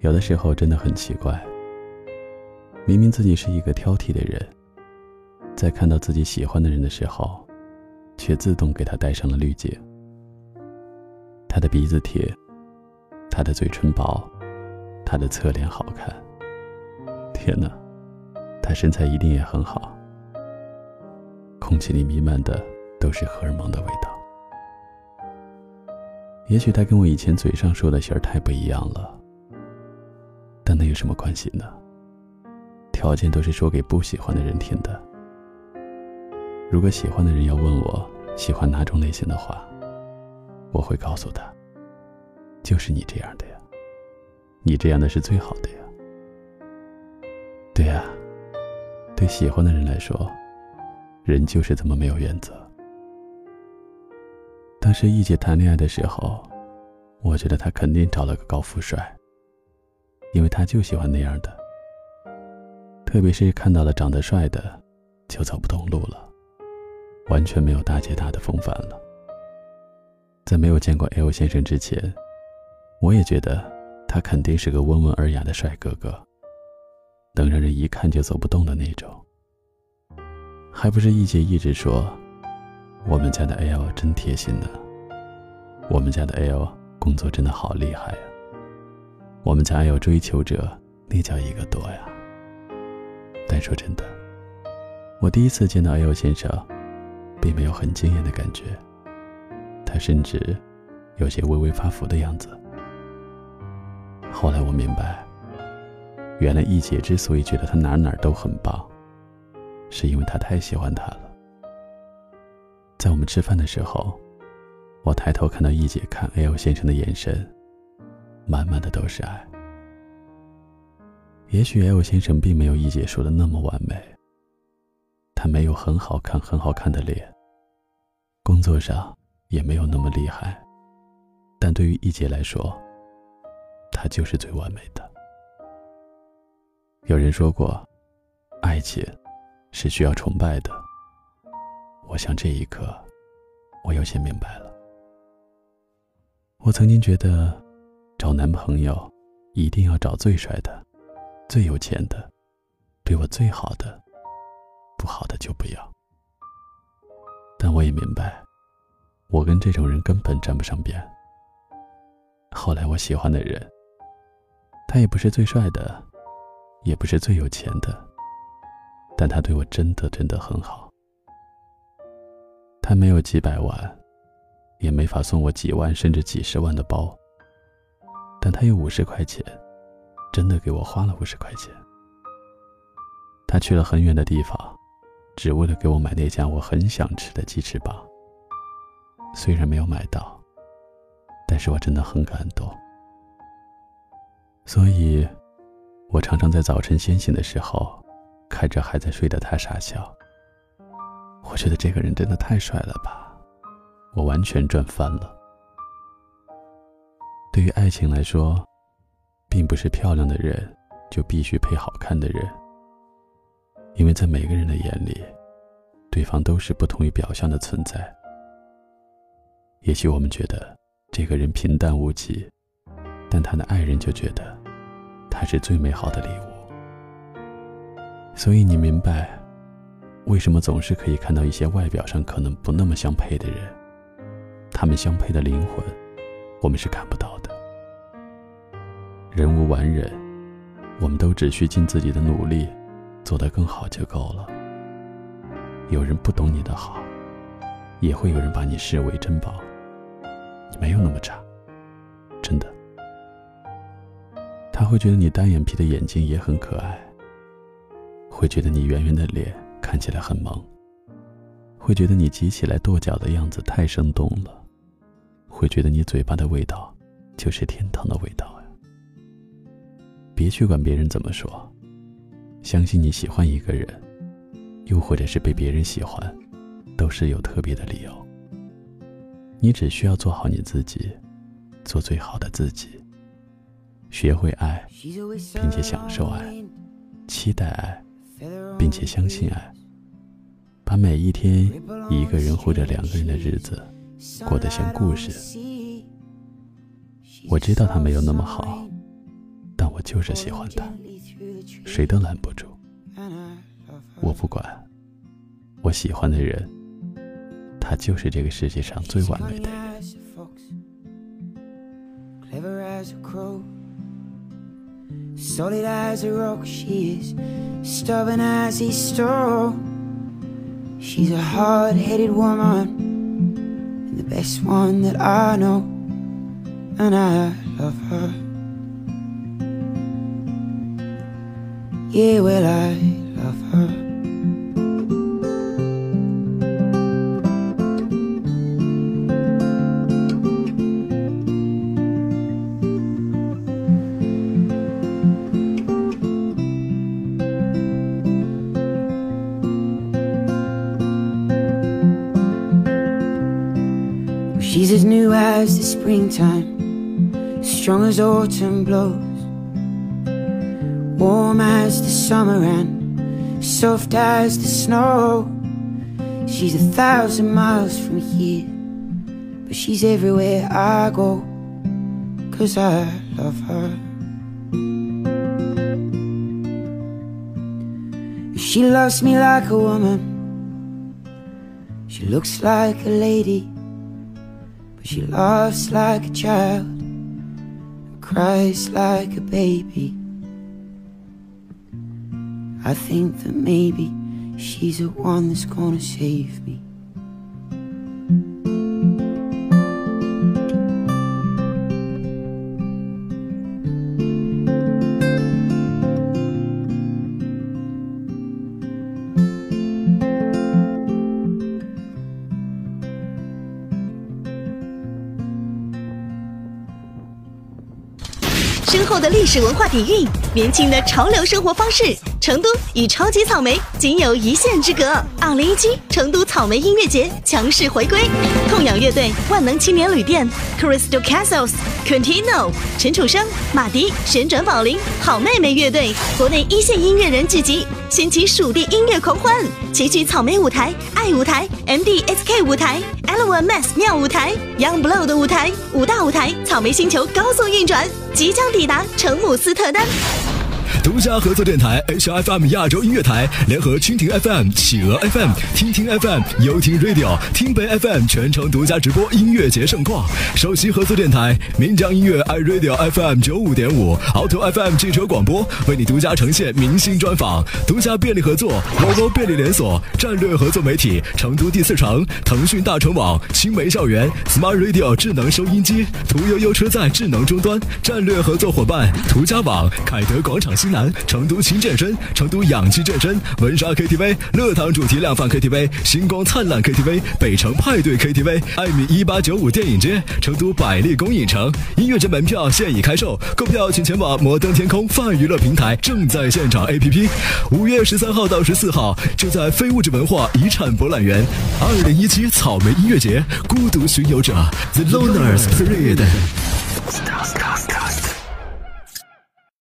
有的时候真的很奇怪，明明自己是一个挑剔的人，在看到自己喜欢的人的时候，却自动给他戴上了滤镜。他的鼻子贴，他的嘴唇薄，他的侧脸好看。天哪，他身材一定也很好。空气里弥漫的都是荷尔蒙的味道。也许他跟我以前嘴上说的型儿太不一样了。有什么关系呢？条件都是说给不喜欢的人听的。如果喜欢的人要问我喜欢哪种类型的话，我会告诉他，就是你这样的呀，你这样的是最好的呀。对呀，对喜欢的人来说，人就是这么没有原则。当时一姐谈恋爱的时候，我觉得她肯定找了个高富帅。因为他就喜欢那样的，特别是看到了长得帅的，就走不动路了，完全没有大姐大的风范了。在没有见过 L 先生之前，我也觉得他肯定是个温文尔雅的帅哥哥，能让人一看就走不动的那种。还不是一姐一直说，我们家的 L 真贴心呢，我们家的 L 工作真的好厉害呀。我们家有追求者，那叫一个多呀。但说真的，我第一次见到 L 先生，并没有很惊艳的感觉。他甚至有些微微发福的样子。后来我明白，原来一姐之所以觉得他哪哪都很棒，是因为他太喜欢他了。在我们吃饭的时候，我抬头看到一姐看 L 先生的眼神。满满的都是爱。也许 L 先生并没有一姐说的那么完美，他没有很好看、很好看的脸，工作上也没有那么厉害，但对于一姐来说，他就是最完美的。有人说过，爱情是需要崇拜的。我想这一刻，我有些明白了。我曾经觉得。找男朋友，一定要找最帅的、最有钱的、对我最好的，不好的就不要。但我也明白，我跟这种人根本沾不上边。后来我喜欢的人，他也不是最帅的，也不是最有钱的，但他对我真的真的很好。他没有几百万，也没法送我几万甚至几十万的包。但他有五十块钱，真的给我花了五十块钱。他去了很远的地方，只为了给我买那家我很想吃的鸡翅膀。虽然没有买到，但是我真的很感动。所以，我常常在早晨先醒的时候，看着还在睡的他傻笑。我觉得这个人真的太帅了吧，我完全赚翻了。对于爱情来说，并不是漂亮的人就必须配好看的人，因为在每个人的眼里，对方都是不同于表象的存在。也许我们觉得这个人平淡无奇，但他的爱人就觉得他是最美好的礼物。所以你明白，为什么总是可以看到一些外表上可能不那么相配的人，他们相配的灵魂。我们是看不到的。人无完人，我们都只需尽自己的努力，做得更好就够了。有人不懂你的好，也会有人把你视为珍宝。你没有那么差，真的。他会觉得你单眼皮的眼睛也很可爱，会觉得你圆圆的脸看起来很萌，会觉得你挤起来跺脚的样子太生动了。会觉得你嘴巴的味道，就是天堂的味道呀。别去管别人怎么说，相信你喜欢一个人，又或者是被别人喜欢，都是有特别的理由。你只需要做好你自己，做最好的自己，学会爱，并且享受爱，期待爱，并且相信爱，把每一天一个人或者两个人的日子。过得像故事，我知道他没有那么好，但我就是喜欢他，谁都拦不住。我不管，我喜欢的人，他就是这个世界上最完美的人。There's one that I know, and I love her. Yeah, well, I love her. She's as new as the springtime, strong as autumn blows. Warm as the summer and soft as the snow. She's a thousand miles from here But she's everywhere I go Cause I love her. She loves me like a woman. She looks like a lady But she laughs like a child and Cries like a baby. I think that maybe she's the one that's gonna save me 深厚的历史文化底蕴，年轻的潮流生活方式。成都与超级草莓仅有一线之隔。二零一七成都草莓音乐节强势回归，痛仰乐队、万能青年旅店、Crystal Castles、Quintino、陈楚生、马迪、旋转宝林、好妹妹乐队，国内一线音乐人聚集，掀起属地音乐狂欢。齐聚草莓舞台、爱舞台、MDSK 舞台、Eleven Mass 妙舞台、Young Blow 的舞台，五大舞台，草莓星球高速运转，即将抵达成姆斯特丹。独家合作电台 HFM 亚洲音乐台联合蜻蜓 FM、企鹅 FM、听听 FM、游听 Radio、听北 FM 全程独家直播音乐节盛况。首席合作电台岷江音乐 iRadio FM 九五点五、凹凸 FM 汽车广播为你独家呈现明星专访。独家便利合作某某便利连锁战略合作媒体成都第四城腾讯大成网青梅校园 Smart Radio 智能收音机途悠悠车载智能终端战略合作伙伴途家网凯德广场西。南成都轻健身、成都氧气健身、文莎 KTV、乐堂主题量贩 KTV、星光灿烂 KTV、北城派对 KTV、艾米一八九五电影街、成都百丽宫影城音乐节门票现已开售，购票请前往摩登天空泛娱乐平台正在现场 APP。五月十三号到十四号，就在非物质文化遗产博览园，二零一七草莓音乐节，孤独巡游者 The Loners Parade。